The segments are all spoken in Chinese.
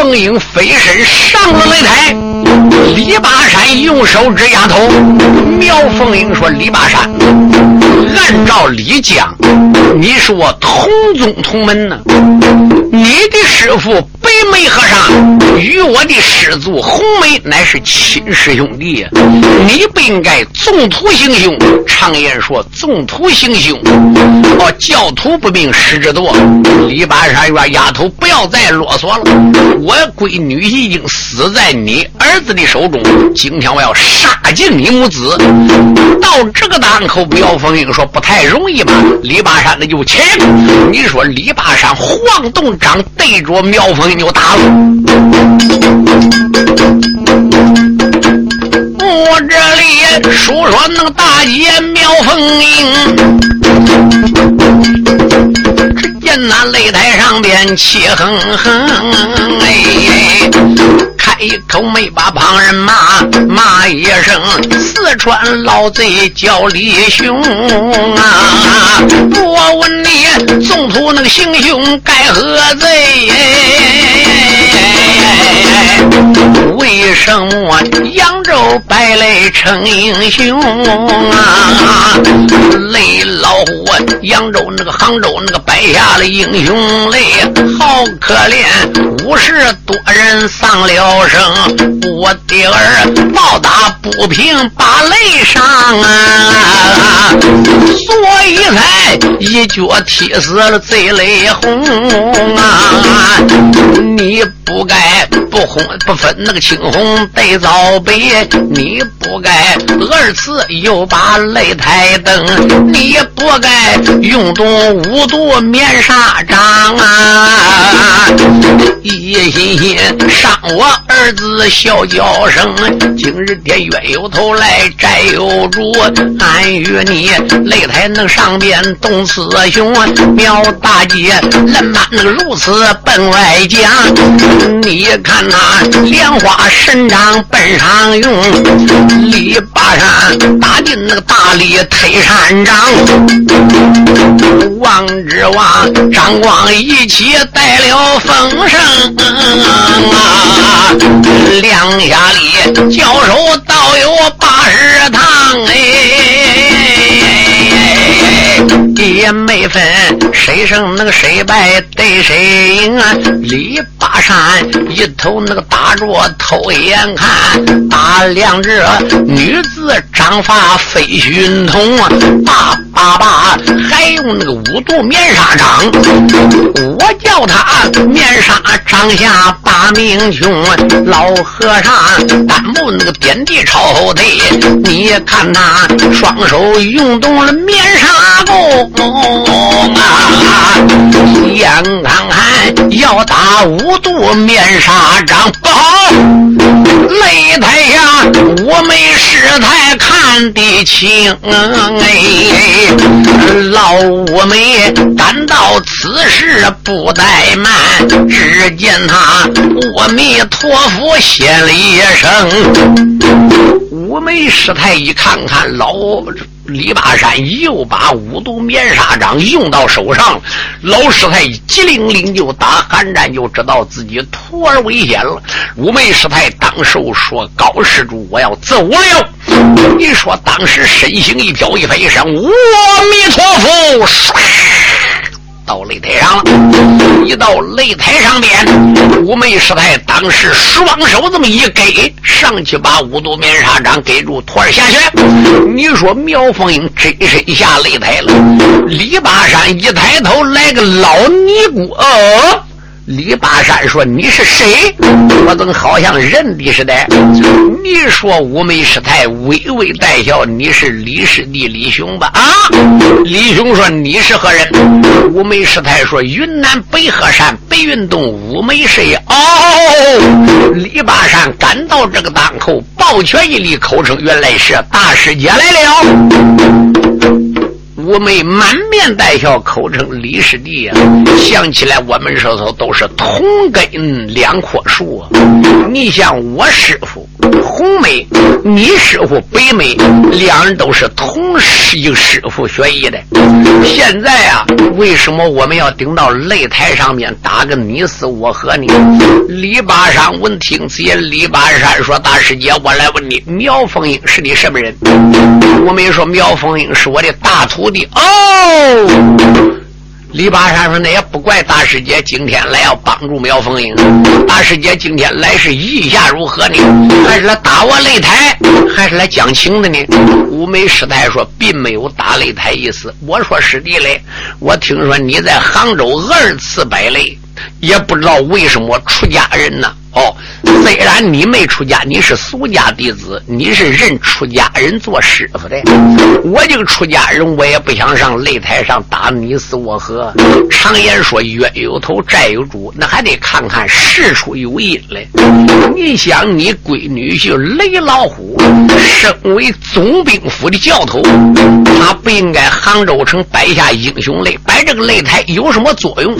凤英飞身上了擂台，李八山用手指丫头。苗凤英说：“李八山，按照李讲，你是我同宗同门呢。你的师傅。”白眉和尚与我的师祖红梅乃是亲师兄弟，你不应该纵徒行凶。常言说，纵徒行凶，哦，教徒不明师之惰。李八山说：“丫头，不要再啰嗦了。我闺女已经死在你儿子的手中，今天我要杀尽你母子。到这个档口，苗凤英说不太容易吧？李八山那就请。你说李八山晃动掌对着苗凤英就。打了！我这里说说那个大姐苗凤英，只见那擂台上边气哼哼，哎，开口没把旁人骂，骂一声四川老贼叫李雄啊！我问你，纵图那个行凶该何罪？为什么扬州败类成英雄啊？雷老虎，扬州那个杭州那个败下了英雄泪，好可怜，五十多人丧了生，我的儿暴打不平把泪伤啊，所以才一脚踢死了贼雷红啊！你不该不红不分那个青红对皂白，你不该二次又把擂台登，你不该用动五毒面纱掌啊！一心心伤我儿子小娇生，今日天冤有头来债有主，俺与你擂台那上边动雌雄，苗大姐人马那个如此奔外将，你看那莲花神掌奔上用，李八山打进那个大力推山掌，王之王张光一起带了风声啊，两下里交手倒有八十趟哎。也没分谁胜那个谁败对谁赢啊！李八山一头那个打着偷眼看，打量着女子长发飞熏筒啊！大叭叭，还用那个五毒面纱掌，我叫他面纱掌下把命穷。老和尚单目那个点地朝后退，你看他双手用动了面纱布。啊！眼看看要打五毒面纱掌，不好！擂台下我没师太看得清，哎，老五梅感到此事不怠慢，只见他阿弥陀佛谢了一声。五梅师太一看看老。李八山又把五毒面纱掌用到手上，老师太急灵灵就打寒战，就知道自己徒儿危险了。五眉师太当时说：“高施主，我要走了。”你说当时身形一飘一飞，一声阿弥陀佛，唰。到擂台上了，一到擂台上边，五眉师太当时双手这么一给，上去把五毒面纱掌给住，托儿下去。你说苗凤英真身下擂台了，李八山一抬头来个老尼姑。李八山说：“你是谁？我怎好像认的似的？”你说五眉师太微微带笑：“你是李师弟李雄吧？”啊！李雄说：“你是何人？”五眉师太说：“云南北河山白云洞五眉师。”哦！李八山赶到这个档口，抱拳一礼，口称：“原来是大师姐来了。”五妹满面带笑，口称李师弟呀。想起来，我们说说都是同根两棵树。你像我师傅红梅，你师傅北梅，两人都是同一师傅学艺的。现在啊，为什么我们要顶到擂台上面打个你死我活呢？李八山闻听此言，李八山说：“大师姐，我来问你，苗凤英是你什么人？”我们说：“苗凤英是我的大徒”哦。李八山说：“那也不怪大师姐今天来要帮助苗凤英。大师姐今天来是意下如何呢？还是来打我擂台，还是来讲情的呢？”五梅师太说：“并没有打擂台意思。”我说：“师弟嘞，我听说你在杭州二次摆擂，也不知道为什么出家人呢？”哦，虽然你没出家，你是俗家弟子，你是认出家人做师傅的。我这个出家人，我也不想上擂台上打你死我活。常言说，冤有头，债有主，那还得看看事出有因嘞。你想，你闺女婿雷老虎，身为总兵府的教头，他不应该杭州城摆下英雄擂，摆这个擂台有什么作用？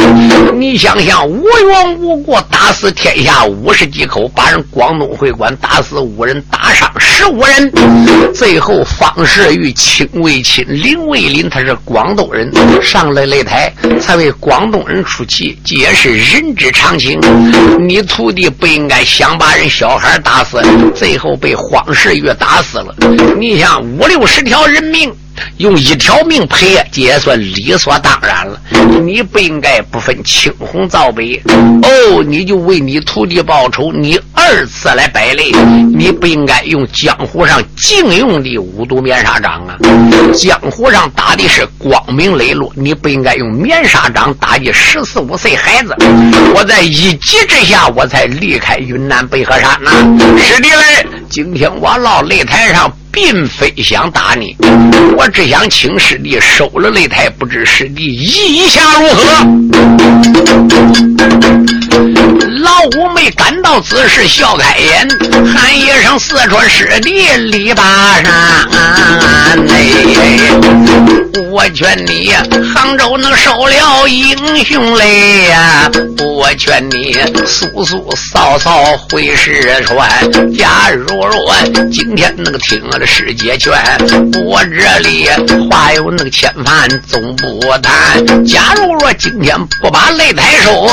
你想想，无缘无故打死天下无五十几口，把人广东会馆打死五人，打伤十五人。最后方世玉亲为亲，林为邻，他是广东人，上了擂台才为广东人出气，这也是人之常情。你徒弟不应该想把人小孩打死，最后被方世玉打死了。你想五六十条人命。用一条命赔，这也算理所当然了。你不应该不分青红皂白哦，你就为你徒弟报仇。你二次来摆擂，你不应该用江湖上禁用的五毒面纱掌啊！江湖上打的是光明磊落，你不应该用面纱掌打的十四五岁孩子。我在一急之下，我才离开云南北河山呐。师弟嘞，今天我落擂台上。并非想打你，我只想请师弟收了擂台，不知师弟意下如何？老五没感到此事，笑开颜，喊一声：“四川师弟李八山，我劝你杭州能收了英雄嘞呀！我劝你速速扫扫回四川。假如若今天那个听了师姐劝，我这里话有那个千番总不谈。假如若今天不把擂台收，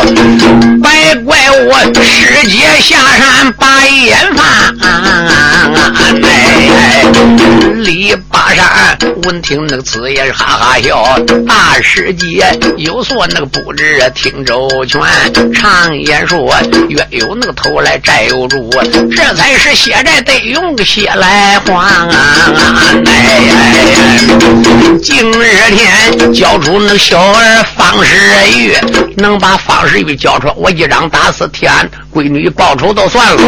别怪我师姐下山把眼翻。李八山闻听那个词也是，哈哈笑。大师姐有所那个不知听周全。常言说，冤有那个头来债有主，这才是血债得用血来还。哎，今日天交出那小儿方世玉，能把方世玉交出，我一掌打那是天。闺女报仇都算了，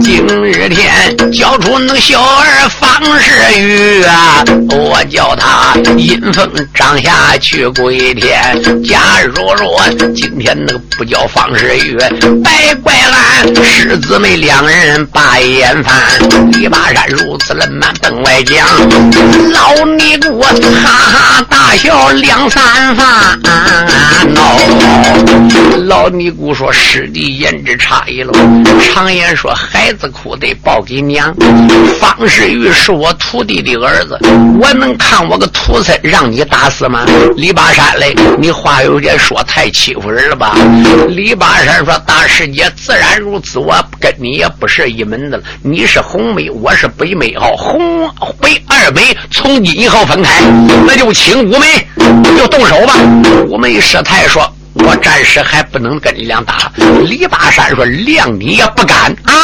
今日天交出那小儿方世玉啊，我叫他阴风掌下去归天。假如若今天那个不叫方世玉，白怪俺师姊妹两人把眼翻。李八山如此冷慢奔外讲，老尼姑哈哈大笑两三番。老尼姑说师弟。言之差异了。常言说，孩子哭得抱给娘。方世玉是我徒弟的儿子，我能看我个徒孙让你打死吗？李八山嘞，你话有点说太欺负人了吧？李八山说：“大师姐自然如此，我跟你也不是一门的了。你是红梅，我是北梅，好，红北二梅从今以后分开，那就请五梅就动手吧。”五梅师太说。我暂时还不能跟你俩打。李巴山说：“谅你也不敢啊！”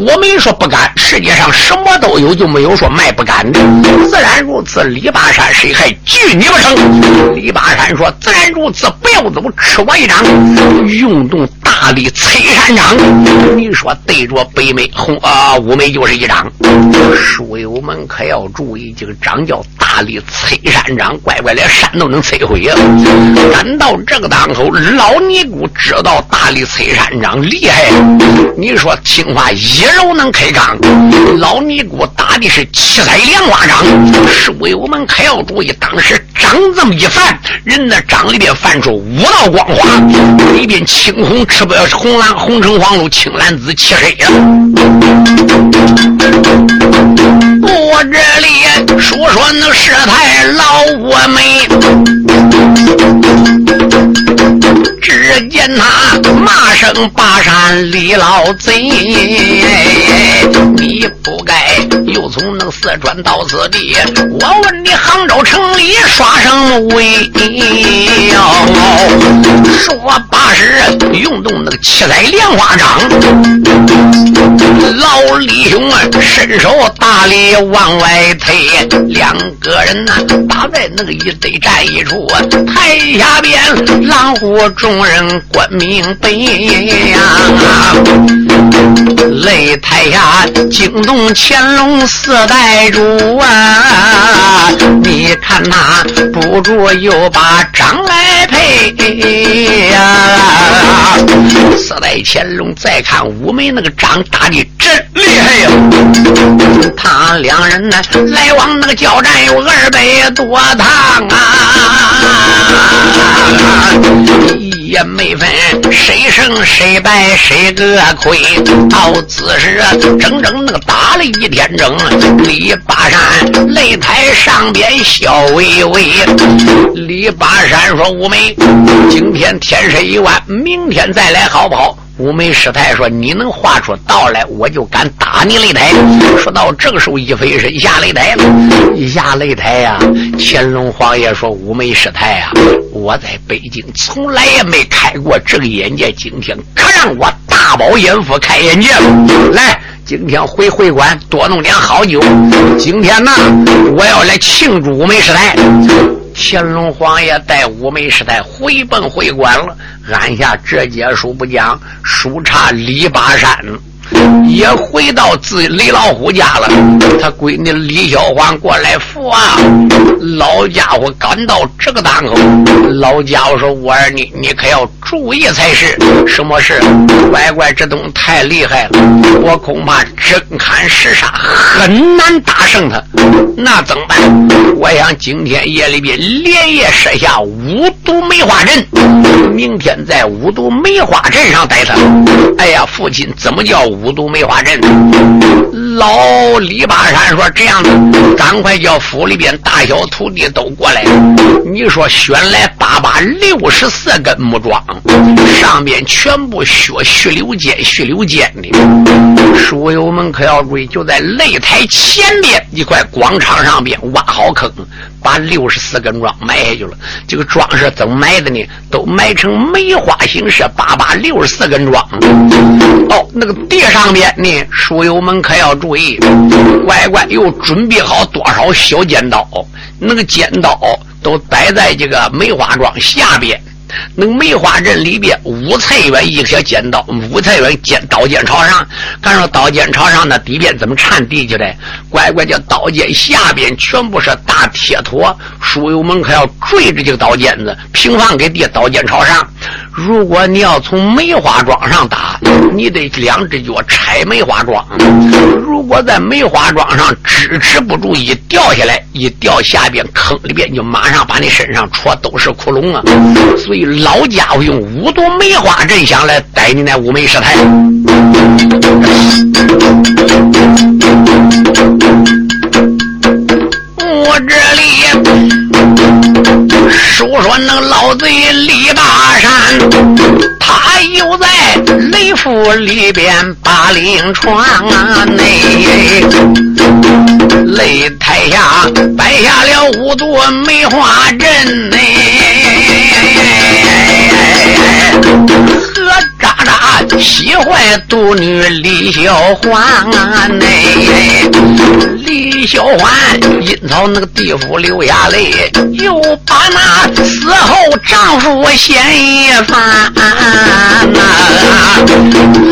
我没说不敢，世界上什么都有，就没有说卖不敢的。自然如此。李八山谁还惧你不成？李八山说：“自然如此，不要走，吃我一掌。”运动大力催山掌，你说对着北美红啊五梅就是一掌。书友们可要注意，这个掌叫大力催山掌，乖乖连山都能摧毁啊。赶到这个当口，老尼姑知道大力催山掌厉害。你说听话，一一揉能开缸，老尼姑打的是七彩莲花掌。书友们可要注意，当时掌这么一翻，人的掌里边泛出五道光华，里边青红赤白红蓝红橙黄绿青蓝紫七黑呀。我这里说说那师太老我美，只见他骂声巴山李老贼，你不该又从那个四川到此地。我问你，杭州城里耍什么威？说八十用动那个七彩莲花掌，老李兄啊，伸手大力往外推，两个人呐打在那个一堆站一处，台下边狼虎中众人观明白呀，擂台下惊动乾隆四代主啊，你看他不住又把掌来配呀，四代乾隆再看五梅那个掌打的真厉害呀，他两人呢来往那个交战有二百多趟啊。也没分谁胜谁败谁个亏，到此时整整那个打了一天整，李八山擂台上边笑微微。李八山说：“五梅，今天天色已晚，明天再来好不好？”五眉师太说：“你能画出道来，我就敢打你擂台。”说到这个时候，一飞身下擂台了。一下擂台呀，乾隆皇爷说：“五眉师太呀，我在北京从来也没开过这个眼界，今天可让我大饱眼福，开眼界了。来，今天回会馆多弄点好酒。今天呢，我要来庆祝五眉师太。”乾隆皇爷带五梅师太回奔回馆了，按下这节书不讲，书差李八山。也回到自李老虎家了，他闺女李小环过来扶啊。老家伙赶到这个档口，老家伙说：“我儿女，你可要注意才是。什么事？乖乖，这东西太厉害了，我恐怕真砍实杀很难打胜他。那怎么办？我想今天夜里边连夜设下五毒梅花阵，明天在五毒梅花阵上逮他。哎呀，父亲怎么叫？”五毒梅花阵，老李八山说：“这样子，赶快叫府里边大小徒弟都过来。你说选来八把六十四根木桩，上边全部削须柳尖、须柳尖的。书友们可要注意，就在擂台前边一块广场上边挖好坑。”把六十四根桩埋下去了，这个桩是怎么埋的呢？都埋成梅花形式，八把六十四根桩。哦，那个地上边呢，书友们可要注意，乖乖又准备好多少小剪刀，那个剪刀都摆在这个梅花桩下边。那梅花阵里边，五彩元一小尖刀，五彩元尖刀尖朝上。看说刀尖朝上，那底边怎么缠地去的？乖乖叫刀尖下边全部是大铁坨，书友们可要坠着这个刀尖子，平放给地，刀尖朝上。如果你要从梅花桩上打，你得两只脚踩梅花桩。如果在梅花桩上支持不住，一掉下来，一掉下边坑里边，就马上把你身上戳都是窟窿啊！所以老家伙用五朵梅花阵想来逮你那五梅师太。我这里说说那老贼李大山，他又在雷府里边把令闯啊内，擂台下摆下了五朵梅花阵内，何渣渣喜欢独女李小环啊内。李。李小环阴曹那个地府流下泪，又把那死后丈夫嫌一番。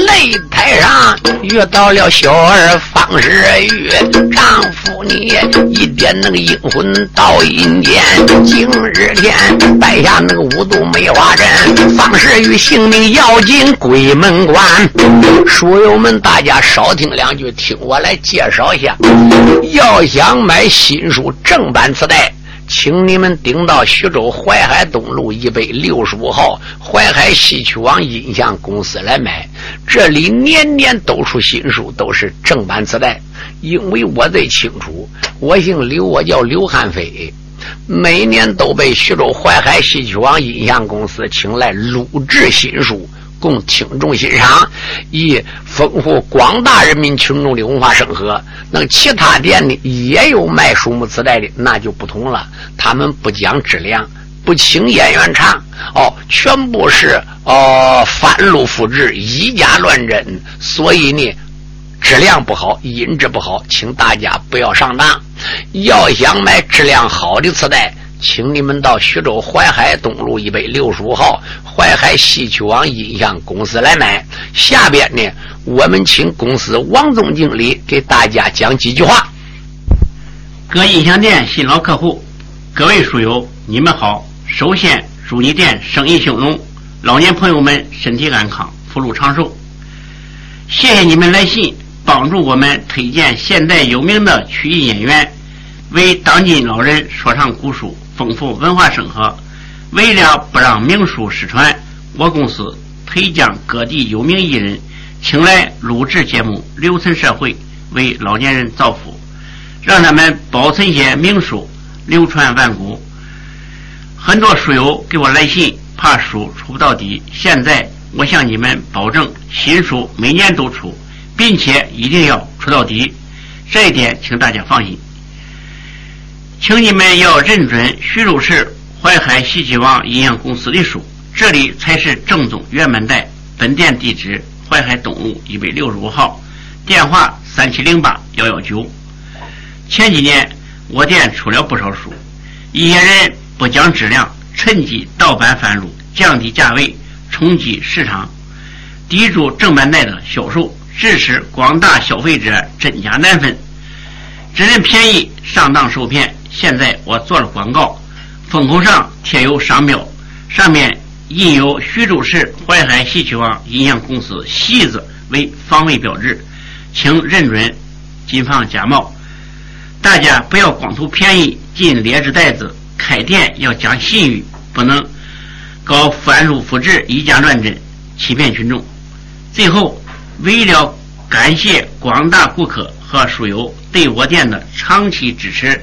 擂台上遇到了小儿方世玉，丈夫你一点那个阴魂到阴间，今日天摆下那个五毒梅花阵，方世玉性命要紧鬼门关。书友们，大家少听两句，听我来介绍一下。要想买新书正版磁带。请你们顶到徐州淮海东路一百六十五号淮海戏曲网音像公司来买，这里年年都出新书，都是正版磁带。因为我最清楚，我姓刘，我叫刘汉飞，每年都被徐州淮海戏曲网音像公司请来录制新书。供听众欣赏，以丰富广大人民群众的文化生活。那其他店呢也有卖书目磁带的，那就不同了。他们不讲质量，不请演员唱，哦，全部是哦翻录复制，以假乱真。所以呢，质量不好，音质不好，请大家不要上当。要想买质量好的磁带。请你们到徐州淮海东路一百六十五号淮海戏曲网音像公司来买。下边呢，我们请公司王总经理给大家讲几句话。各音像店新老客户，各位书友，你们好！首先祝你店生意兴隆，老年朋友们身体安康，福禄长寿。谢谢你们来信，帮助我们推荐现代有名的曲艺演员，为当今老人说唱古书。丰富文化生活，为了不让名书失传，我公司特将各地有名艺人请来录制节目，留存社会，为老年人造福，让他们保存些名书，流传万古。很多书友给我来信，怕书出不到底。现在我向你们保证，新书每年都出，并且一定要出到底，这一点请大家放心。请你们要认准徐州市淮海戏曲网音像公司的书，这里才是正宗原版带。本店地址：淮海东路一百六十五号，电话三七零八幺幺九。前几年我店出了不少书，一些人不讲质量，趁机盗版贩入，降低价位，冲击市场，抵住正版带的销售，致使广大消费者真假难分，只认便宜，上当受骗。现在我做了广告，封口上贴有商标，上面印有徐州市淮海戏曲网音像公司“戏”字为防伪标志，请认准，谨防假冒。大家不要光图便宜进劣质袋子，开店要讲信誉，不能搞翻录复制、以假乱真，欺骗群众。最后，为了感谢广大顾客和书友对我店的长期支持。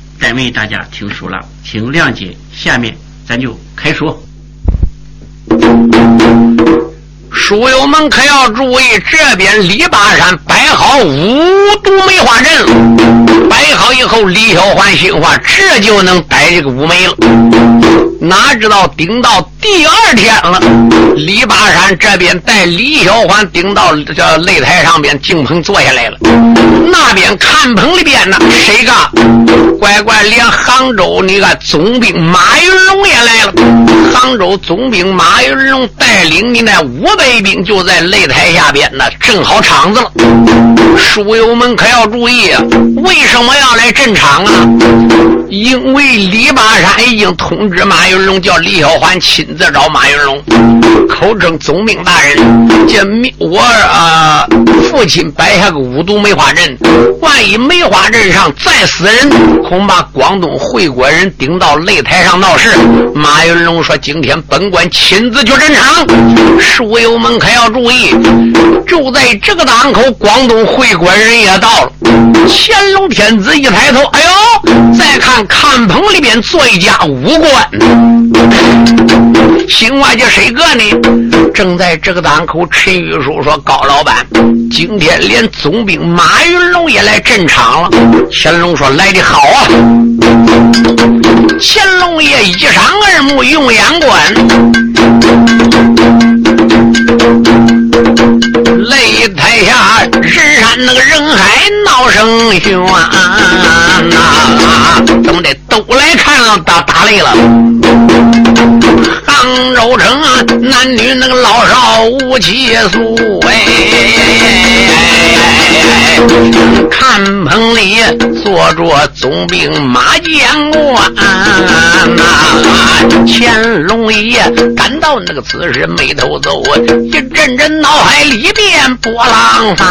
单位大家听书了，请谅解。下面咱就开说。书友们可要注意，这边李巴山摆好五毒梅花阵，摆好以后，李小环心话，这就能逮这个五梅了。哪知道顶到第二天了，李巴山这边带李小环顶到这擂台上边，敬棚坐下来了。那边看棚里边呢，谁个？乖乖，连杭州那个总兵马云龙也来了。杭州总兵马云龙带领的那五百兵就在擂台下边呢，正好场子了。书友们可要注意啊，为什么要来镇场啊？因为李巴山已经通知马云龙，叫李小环亲自找马云龙，口称总兵大人。这我啊，父亲摆下个五毒梅花阵，万一梅花阵上再死人，恐怕广东会国人顶到擂台上闹事。马云龙说：“今天本官亲自去战场，书友们可要注意。”就在这个档口，广东会馆人也到了。乾隆天子一抬头，哎呦！再看看棚里边坐一家武官，新外叫谁个呢？正在这个档口，陈玉书说：“高老板，今天连总兵马云龙也来镇场了。”乾隆说：“来的好啊！”乾隆爷一上二目，用眼观。擂台下人山那个人海闹声喧呐，怎么的都来看了打打擂了？杭州城啊男女那个老少无奇数哎。看棚里坐着总兵马建官呐，乾隆爷感到那个此时眉头皱，一阵阵脑海里边波浪翻。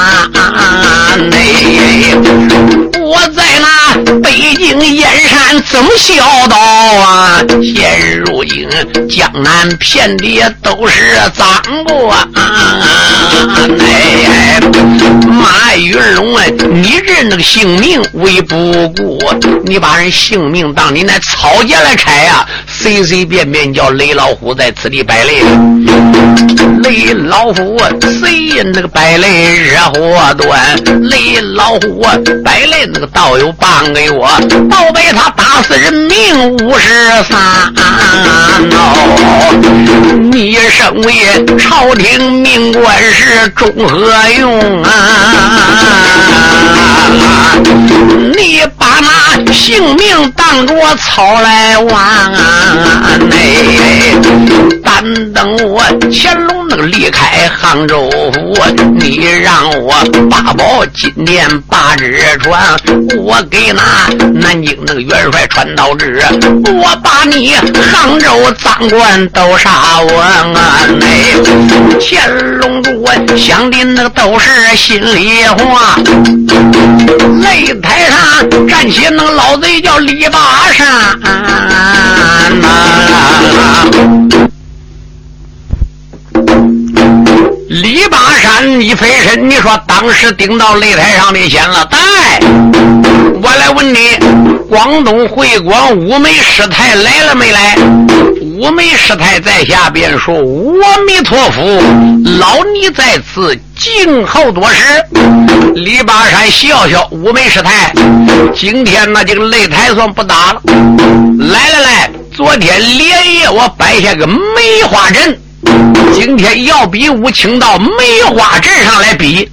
我在那北京燕山怎么孝道啊？现如今江南遍地都是赃官。哎，马云龙啊，你认那个性命为不顾，你把人性命当你那草芥来拆呀？随随便便叫雷老虎在此地摆擂，雷老虎谁那个摆擂热火端？雷老虎摆擂那个道友帮给我，倒被他打死人命五十三。你身为朝廷命官是中何用啊？你把那性命当着草来玩？单等我乾隆那个离开杭州府，你让我八宝金殿八只船，我给那南京那个元帅传道旨，我把你杭州赃官都杀完啊！乾隆主想的那个都是心里话。擂台上站起那个老贼叫李八山李八山一飞身，你说当时顶到擂台上面前了。带，我来问你，广东会馆五梅师太来了没来？五梅师太在下边说：“阿弥陀佛，老尼在此静候多时。”李八山笑笑：“五梅师太，今天那这个擂台算不打了。来来来，昨天连夜我摆下个梅花阵。”今天要比武，请到梅花阵上来比。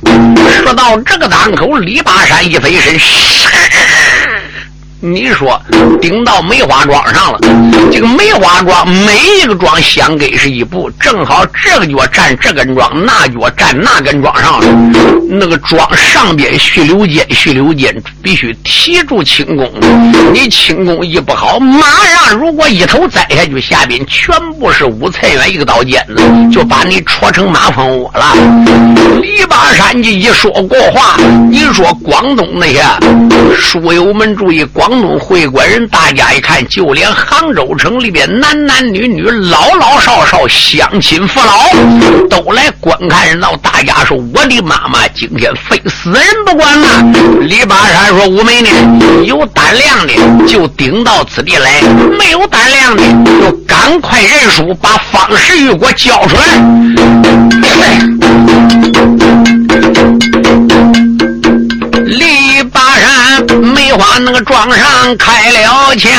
说到这个档口，李八山一飞身。你说顶到梅花桩上了，这个梅花桩每一个桩相隔是一步，正好这个脚站这根桩，那脚站那根桩上了。那个桩上边续柳尖，续柳尖必须提住轻功，你轻功一不好，马上如果一头栽下去，下边全部是五菜园一个刀尖子，就把你戳成马蜂窝了。李八山就一说过话，你说广东那些书友们注意广。会馆人，大家一看，就连杭州城里边男男女女、老老少少、乡亲父老，都来观看热闹。大家说：“我的妈妈，今天非死人不管呐！”李八山说：“五梅呢？有胆量的就顶到此地来，没有胆量的就赶快认输，把方世玉给我交出来。”那个庄上开了枪，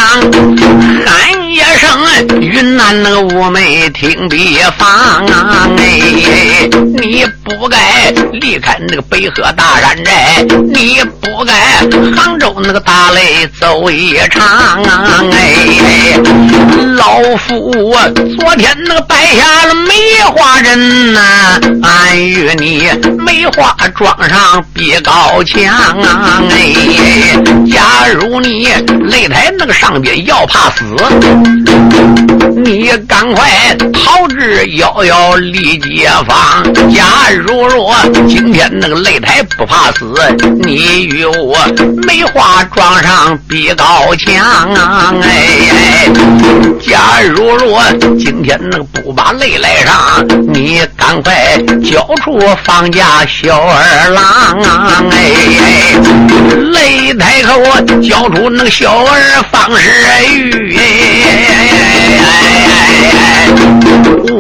喊一声云南那个妩媚听别放啊！哎，你不该离开那个北河大山寨，你不该杭州那个大擂走一场啊！哎，老夫昨天那个摆下了梅花人呐，俺与你梅花庄上比高墙啊！哎，假如你擂台那个上边要怕死，你赶快逃至幺幺里街坊。假如若今天那个擂台不怕死，你与我梅花桩上比高墙啊！哎，假如若今天那个不把擂来上，你赶快交出放假小二郎啊！哎，擂台口教出那个小儿方世玉。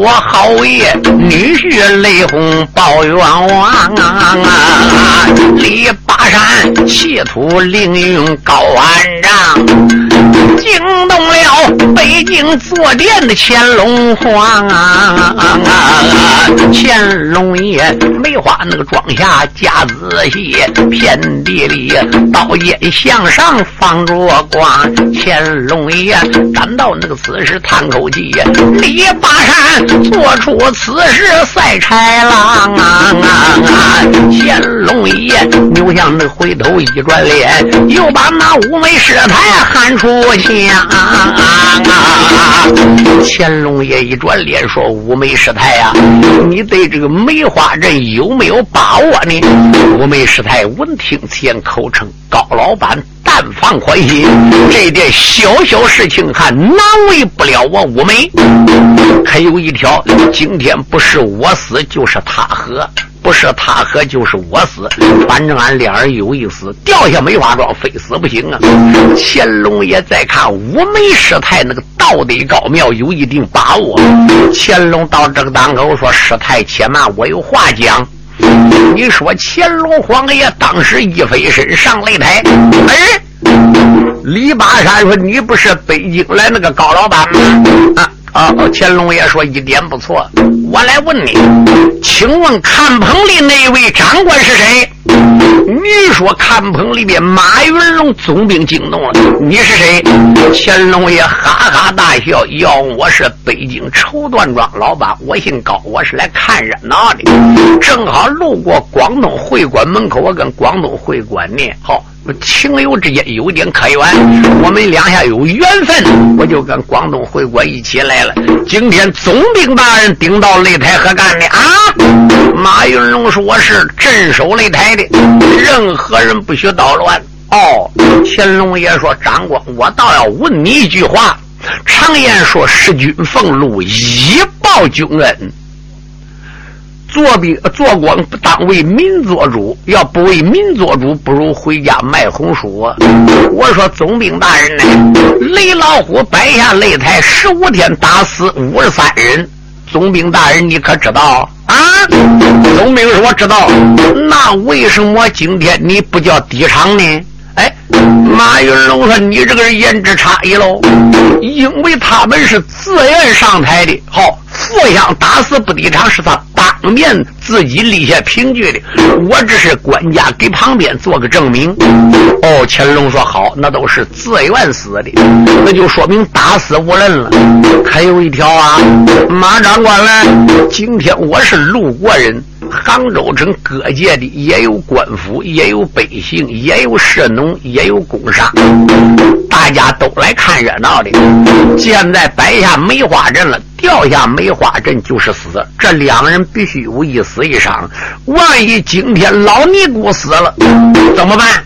我好爷女婿雷轰报冤枉啊！李八山企图凌云高万丈，惊动了北京坐殿的乾隆皇啊！乾隆爷梅花那个庄下架仔细，遍地里刀尖向上放着光。乾隆爷感到那个此时叹口气，李八山。做出此事赛豺狼啊！乾隆爷扭向那回头一转脸，又把那五眉师太喊出啊。乾隆爷一转脸说：“五梅师太呀，你对这个梅花阵有没有把握呢？”五梅师太闻听此言，口称：“高老板。”但放宽心，这点小小事情还难为不了我五梅。可有一条，今天不是我死，就是他喝；不是他喝，就是我死。反正俺俩人有一死，掉下梅花桩，非死不行啊！乾隆爷再看五梅师太那个道德高妙，有一定把握。乾隆到这个当口说：“师太且慢，我有话讲。”你说乾隆皇爷当时一飞身上擂台，哎，李巴山说：“你不是北京来那个高老板吗？”啊啊！乾隆爷说：“一点不错。”我来问你，请问看棚里那位长官是谁？你说看棚里边马云龙总兵惊动了，你是谁？乾隆爷哈哈大笑，要我是北京绸缎庄老板，我姓高，我是来看热闹的，正好路过广东会馆门口，我跟广东会馆呢，好。情友之间有点可缘，我们两下有缘分，我就跟广东会馆一起来了。今天总兵大人顶到擂台何干的啊？马云龙说我是镇守擂台的，任何人不许捣乱。哦，乾隆爷说长官，我倒要问你一句话。常言说，识君俸禄，以报君恩。做兵做官不当为民做主，要不为民做主，不如回家卖红薯。我说总兵大人呢？雷老虎摆下擂台十五天，打死五十三人。总兵大人，你可知道啊？总兵说：“知道。”那为什么今天你不叫抵场呢？哎，马云龙说：“你这个人言之差异喽，因为他们是自愿上台的。好，互相打死不抵场是他。”当面自己立下凭据的，我只是官家给旁边做个证明。哦，乾隆说好，那都是自愿死的，那就说明打死无人了。还有一条啊，马长官呢？今天我是路过人。杭州城各界的也有官府，也有百姓，也有士农，也有工商，大家都来看热闹的。现在摆下梅花阵了，掉下梅花阵就是死。这两人必须有一死一伤。万一今天老尼姑死了，怎么办？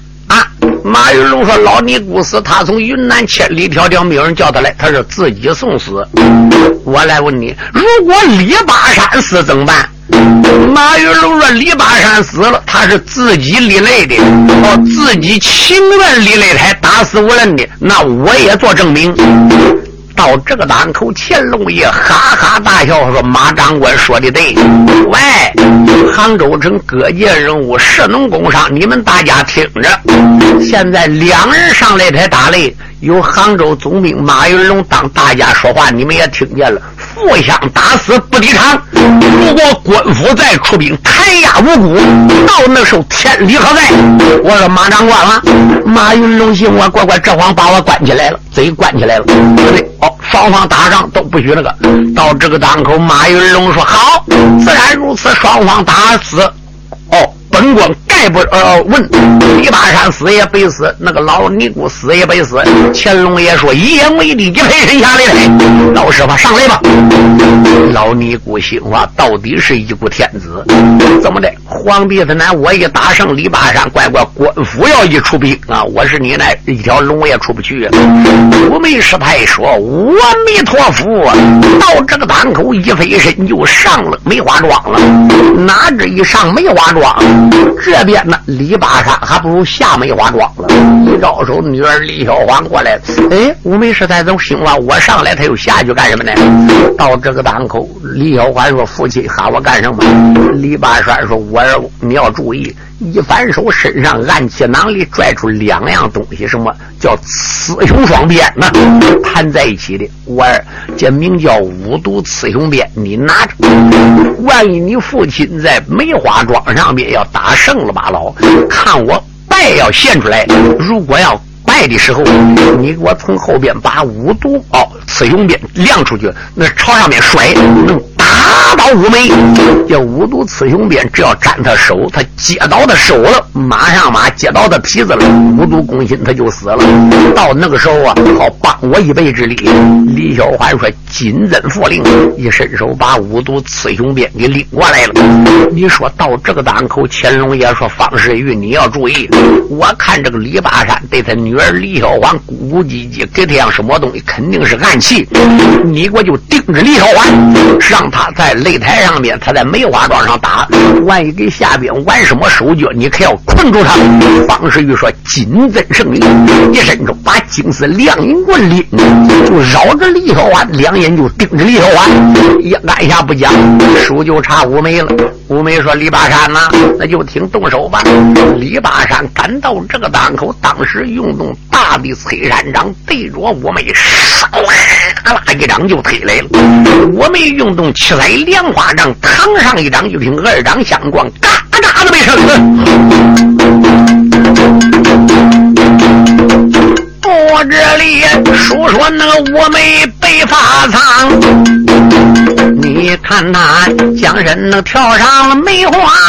马云龙说：“老尼姑死，他从云南千里迢迢没有人叫他来，他是自己送死。”我来问你，如果李巴山死怎么办？马云龙说：“李巴山死了，他是自己立擂的，哦，自己情愿立擂台，打死无论的。那我也做证明。”到这个档口，乾隆爷哈哈大笑说：“马长官说的对。喂，杭州城各界人物、士农工商，你们大家听着，现在两人上擂台打擂。”由杭州总兵马云龙当大家说话，你们也听见了。互相打死不离场。如果官府再出兵弹压无辜，到那时候天理何在？我说马长官啊，马云龙行，我乖乖这慌把我关起来了，贼关起来了。对，哦，双方打仗都不许那个。到这个当口，马云龙说好，自然如此，双方打死。哦。本官概不呃问，李八山死也白死，那个老尼姑死也白死。乾隆爷说一言为定，一配身下来。老师傅上来吧。老尼姑心话，到底是一股天子，怎么的？皇帝他那我一打胜李八山，乖乖官府要一出兵啊，我是你那一条龙也出不去。五眉师太说阿弥陀佛，到这个当口一飞身就上了梅花庄了。哪知一上梅花庄。这边呢，李八山还不如下梅花庄了。一招手，女儿李小环过来。哎，五梅师太怎么兴了？我上来，他又下去干什么呢？到这个档口，李小环说：“父亲喊我干什么？”李八山说：“我，你要注意。”一反手，身上暗器囊里拽出两样东西，什么叫雌雄双鞭呢？盘在一起的，我儿，这名叫五毒雌雄鞭，你拿着。万一你父亲在梅花庄上面要打胜了吧，老看我败要现出来。如果要败的时候，你给我从后边把五毒哦雌雄鞭亮出去，那朝上面甩，能。打倒五枚，这五毒雌雄鞭只要沾他手，他接到他手了，马上马接到他皮子了，五毒攻心他就死了。到那个时候啊，好帮我一臂之力。李小环说：“金针佛令，一伸手把五毒雌雄鞭给拎过来了。”你说到这个档口，乾隆爷说：“方世玉，你要注意，我看这个李八山对他女儿李小环咕咕唧唧，给他样什么东西，肯定是暗器。你给我就盯着李小环，让他。”在擂台上面，他在梅花桩上打，万一给下边玩什么手脚，你可要困住他。方世玉说：“金针胜利，一伸手把金丝亮银棍拎，就绕着李小环，两眼就盯着李小环。一按下不讲，手就差五枚了。五梅说：“李八山呐，那就听动手吧。”李八山赶到这个档口，当时用动大的催山掌，对着五梅，唰啦一掌就推来了。五梅用动七彩莲花掌，扛上一掌，就听二掌相撞，嘎嘎的没声我这里说说那个五梅白发苍。你看他将身能跳上了梅花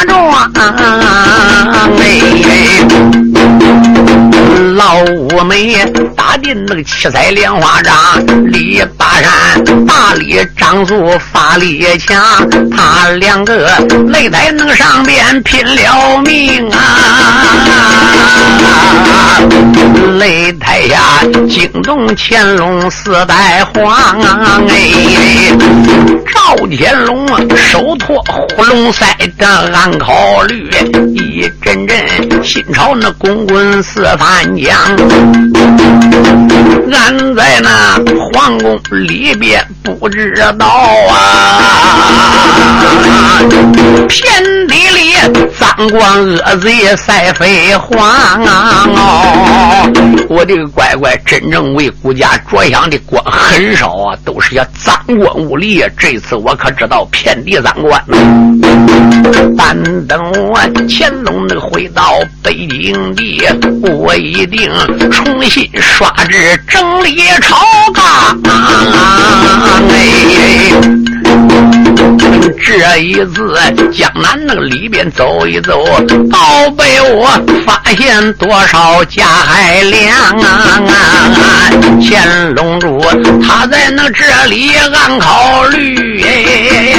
老五梅打进那个七彩莲花掌，李八山大力张足发力强，他两个擂台那个上边拼了命啊！擂台下惊动乾隆四代皇，哎。赵天龙手托呼龙塞的暗考虑，一阵阵心潮那滚滚似翻江。俺在那皇宫里边不知道啊，遍地里脏官恶贼赛飞黄啊！我的个乖乖，真正为国家着想的官很少啊，都是些脏官污吏！这次我可知道遍地脏官。但等我乾隆那个回到北京地，我一定重新刷制整理朝纲。哎。这一次江南那个里边走一走，倒被我发现多少假海量啊！乾隆主他在那这里暗考虑。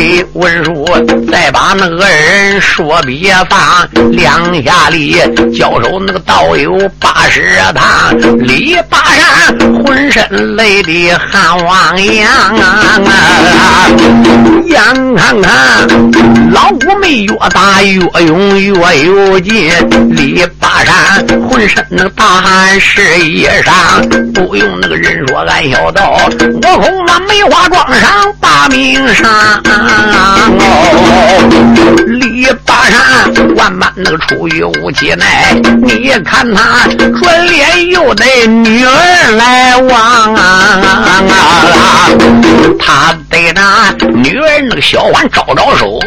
会文书，再把那个人说别放，两下里交手那个道友八十趟，李八山浑身累的汗汪洋啊！眼看看老五梅越打越勇越有劲，李八山浑身那个大汗湿衣裳，不用那个人说，俺小道，我恐那梅花桩上把命伤。李八山万般那个出于无气奈，你看他转脸又得女儿来往啊！他对那女儿那个小环招招手，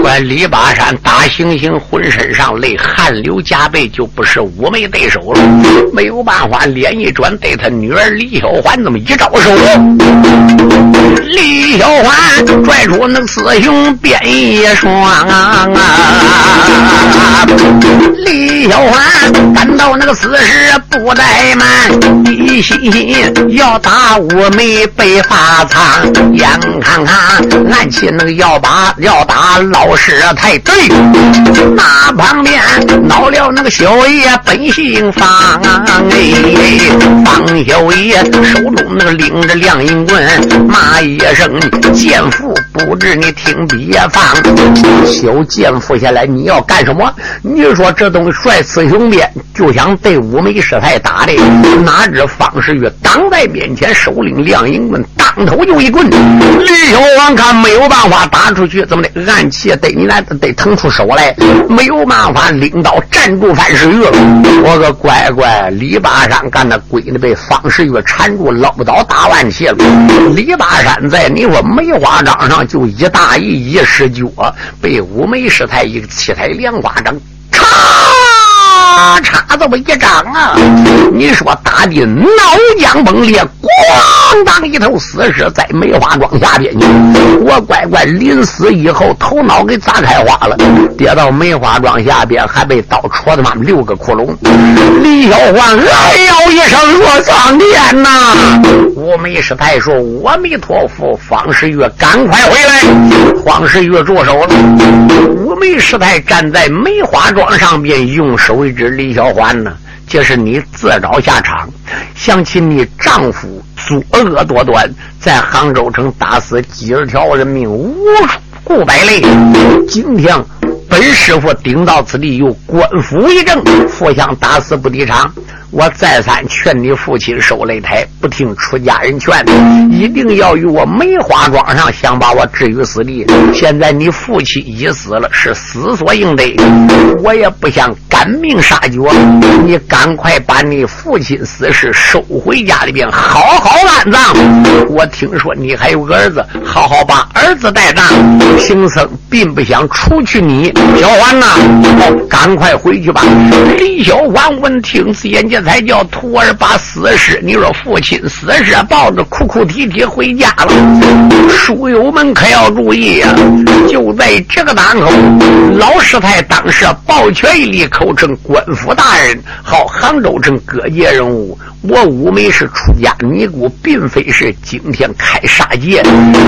管李八山大猩猩浑身上累，汗流浃背，就不是五梅对手了。没有办法，脸一转，对他女儿李小环这么一招手，李小环拽出那四雄变一双啊！李小环赶到那个死时不怠慢，一心心要打五梅被发苍，眼看看暗起那个要把要打老师太对，那旁边恼了那个小爷本姓方哎，方小爷手中那个拎着亮银棍，骂一声贱妇，不知你听别放，小贱妇下来你要干什么？你说这东西帅雌雄鞭，就想对五梅师太打的，哪知方世玉挡在面前，手拎亮银棍，当头就一棍。李小王看没有办法打出去，怎么的？暗器对你来得腾出手来，没有办法拎刀站住范世玉了。我个乖乖，李八山干的鬼的被方世玉缠住，捞不倒大万气了。李八山在你说梅花桩上就一大意一失脚，被五梅师太一个七彩两巴掌，嚓嚓这么一掌啊！你说打的脑浆崩裂，咣当一头死尸在梅花桩下边去。我乖乖临死以后头脑给砸开花了，跌到梅花桩下边，还被刀戳他妈六个窟窿。李小环哎呦一声说：“苍天呐！”五梅师太说：“阿弥陀佛，方世玉赶快回来！”方世玉住手了。五梅师太站在梅花桩上边，用手一指李小环呢。这是你自找下场。想起你丈夫作恶多端，在杭州城打死几十条人命，无故百类。今天本师傅顶到此地，又官府一证，负相打死不抵偿。我再三劝你父亲收擂台，不听出家人劝，一定要与我梅花桩上想把我置于死地。现在你父亲已死了，是死所应得，我也不想赶命杀绝。你赶快把你父亲死尸收回家里边，好好安葬。我听说你还有个儿子，好好把儿子带大。贫僧并不想除去你，小环呐，赶快回去吧。李小环闻听此言，这才叫徒儿把死尸，你说父亲死尸抱着哭哭啼啼回家了。书友们可要注意呀！就在这个当口，老师太当时抱拳一礼，口称官府大人，好杭州城各界人物。我五妹是出家尼姑，并非是今天开杀戒，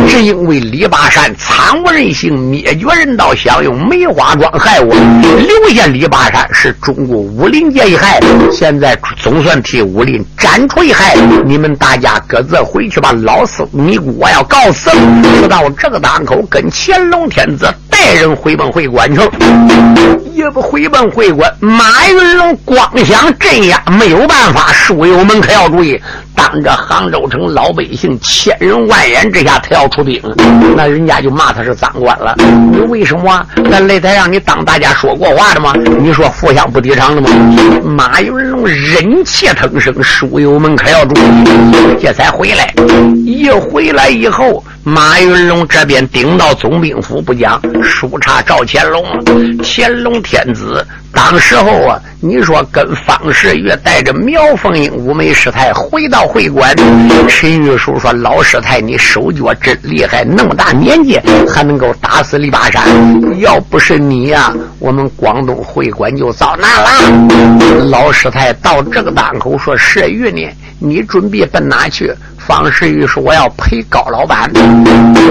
只因为李八山惨无人性，灭绝人道，享用梅花花光害我，留下李八山是中国武林界一害。现在总算替武林斩除一害，你们大家各自回去吧。老四尼姑，我要告辞不。到这个档口，跟乾隆天子带人回奔回关城。也不回奔会馆，马云龙光想镇压，没有办法。书友们可要注意，当着杭州城老百姓千人万眼之下，他要出兵，那人家就骂他是赃官了。你为什么？那擂台让你当大家说过话的吗？你说互相不抵偿的吗？马云龙忍气吞声，书友们可要注意，这才回来。一回来以后。马云龙这边顶到总兵府不讲，书查赵乾隆。乾隆天子当时候啊，你说跟方世玉带着苗凤英、五梅师太回到会馆，陈玉书说：“老师太，你手脚真厉害，那么大年纪还能够打死李八山。要不是你呀，我们广东会馆就遭难了。”老师太到这个当口说：“世玉呢？你准备奔哪去？”方世玉说：“我要陪高老板。”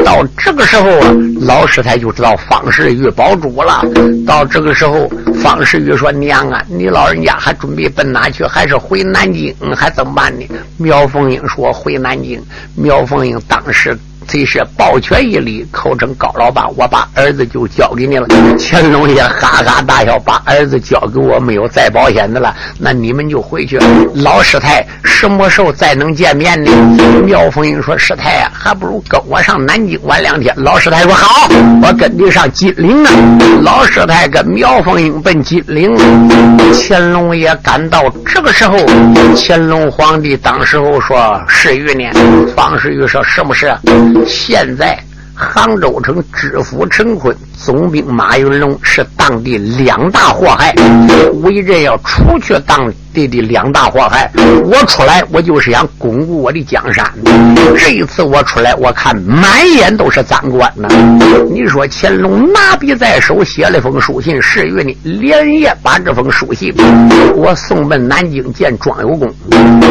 到这个时候啊，老师太就知道方世玉保住了。到这个时候，方世玉说：“娘啊，你老人家还准备奔哪去？还是回南京？还怎么办呢？”苗凤英说：“回南京。”苗凤英当时。这是抱拳一礼，口称高老板，我把儿子就交给你了。乾隆爷哈哈大笑，把儿子交给我，没有再保险的了。那你们就回去。老师太什么时候再能见面呢？苗凤英说：“师太啊，还不如跟我上南京玩两天。”老师太说：“好，我跟你上金陵啊。”老师太跟苗凤英奔金陵。乾隆爷赶到这个时候，乾隆皇帝当时候说：“是玉呢。”方世玉说：“什么事？”现在杭州城知府陈坤。总兵马云龙是当地两大祸害，为人要除去当地的两大祸害。我出来，我就是想巩固我的江山。这一次我出来，我看满眼都是赃官呢。你说乾隆拿笔在手写了封书信，是月呢，连夜把这封书信我送奔南京见庄有功，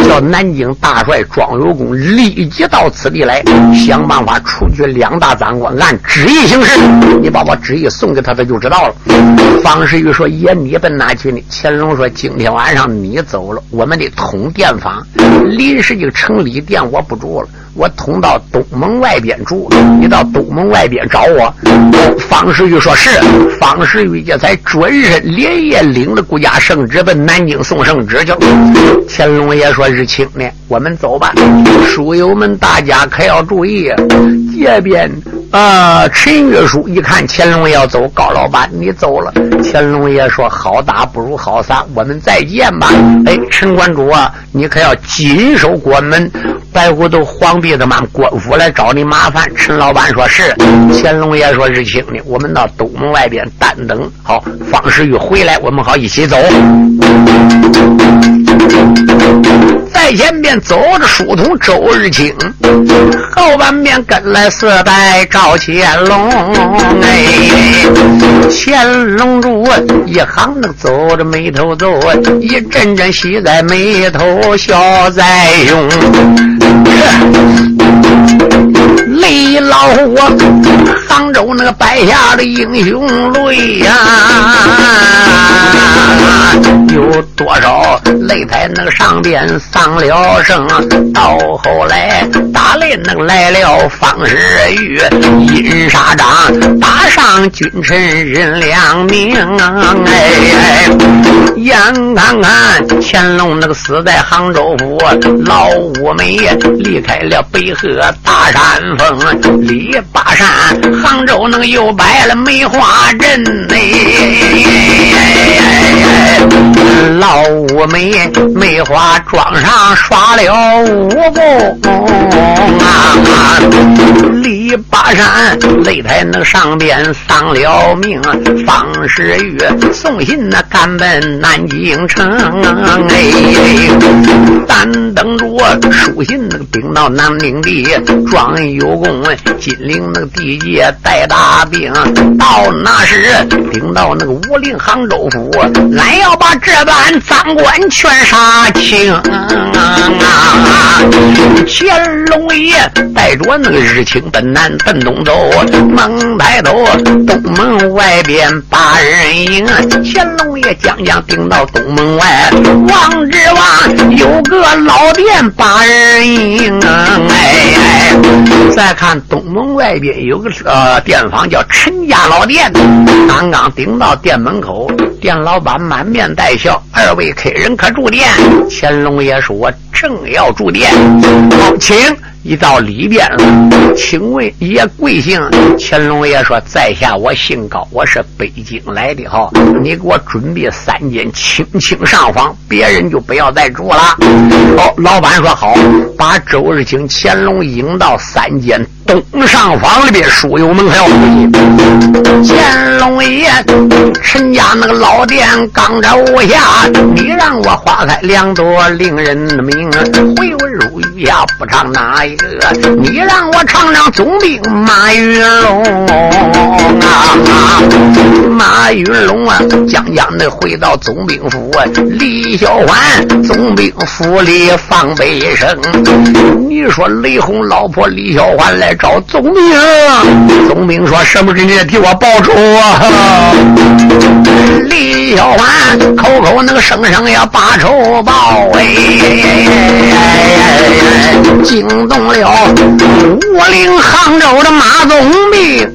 叫南京大帅庄有功立即到此地来，想办法除去两大赃官，按旨意行事。你把我。旨意送给他，他就知道了。方世玉说：“爷，你奔哪去呢？”乾隆说：“今天晚上你走了，我们的通电房临时就城里店我不住了。”我通到东门外边住了，你到东门外边找我。方世玉说是。方世玉这才转身连夜领着顾家圣旨奔南京送圣旨去。乾隆爷说日清呢，我们走吧。书友们，大家可要注意。这边啊，陈月书一看乾隆要走，高老板你走了。乾隆爷说好打不如好散，我们再见吧。哎，陈关主啊，你可要紧守关门。白骨头皇帝的嘛官府来找你麻烦，陈老板说是，乾隆爷说日清的，我们到东门外边单等，好，方世玉回来，我们好一起走。在前边走着书童周日清，后半边跟来四代赵乾隆。哎，乾隆主一行那走着眉头皱，一阵阵喜在眉头，笑在胸。雷老我杭州那个摆下的英雄泪呀，有多少擂台那个上边丧了生，到后来打擂那个来了方世玉，阴沙掌打上君臣人两命，哎，眼看看乾隆那个死在杭州府，老五梅离开了北河大山峰，李八山杭州那个又摆了梅花阵呢。老五梅梅花桩上刷了武功啊！李八山擂台那上边丧了命，方世玉送信那赶奔南京城哎，咱等着书信那个禀到南京地，庄有功金陵那个地界带大兵，到那时禀到那个武陵杭州府，俺要把这班赃官全杀清啊！乾隆爷带着那个日清奔南奔东走，猛抬头东门外边把人迎。乾隆爷将将顶到东门外，望之望有个老店把人迎。哎，再看东门外边有个呃店房叫陈家老店，刚刚顶到店门口，店老板满面带笑：“二位客人可住店？”乾隆爷说：“正要住店。”好，请。一到里边了，请问爷贵姓？乾隆爷说：“在下我姓高，我是北京来的哈。你给我准备三间清清上房，别人就不要再住了。”哦，老板说好，把周日清乾隆引到三间东上房里边书友们还要乾隆爷陈家那个老店刚着屋下，你让我花开两朵令人的回文如玉呀不唱哪一个？你让我唱唱总兵马云龙啊，马云龙啊，将将的回到总兵府，李小环总兵府里放悲声。你说雷洪老婆李小环来找总兵，总兵说什么人你替我报仇啊？李小环口口那个声声要把仇报哎，惊动了武林杭州的马总兵。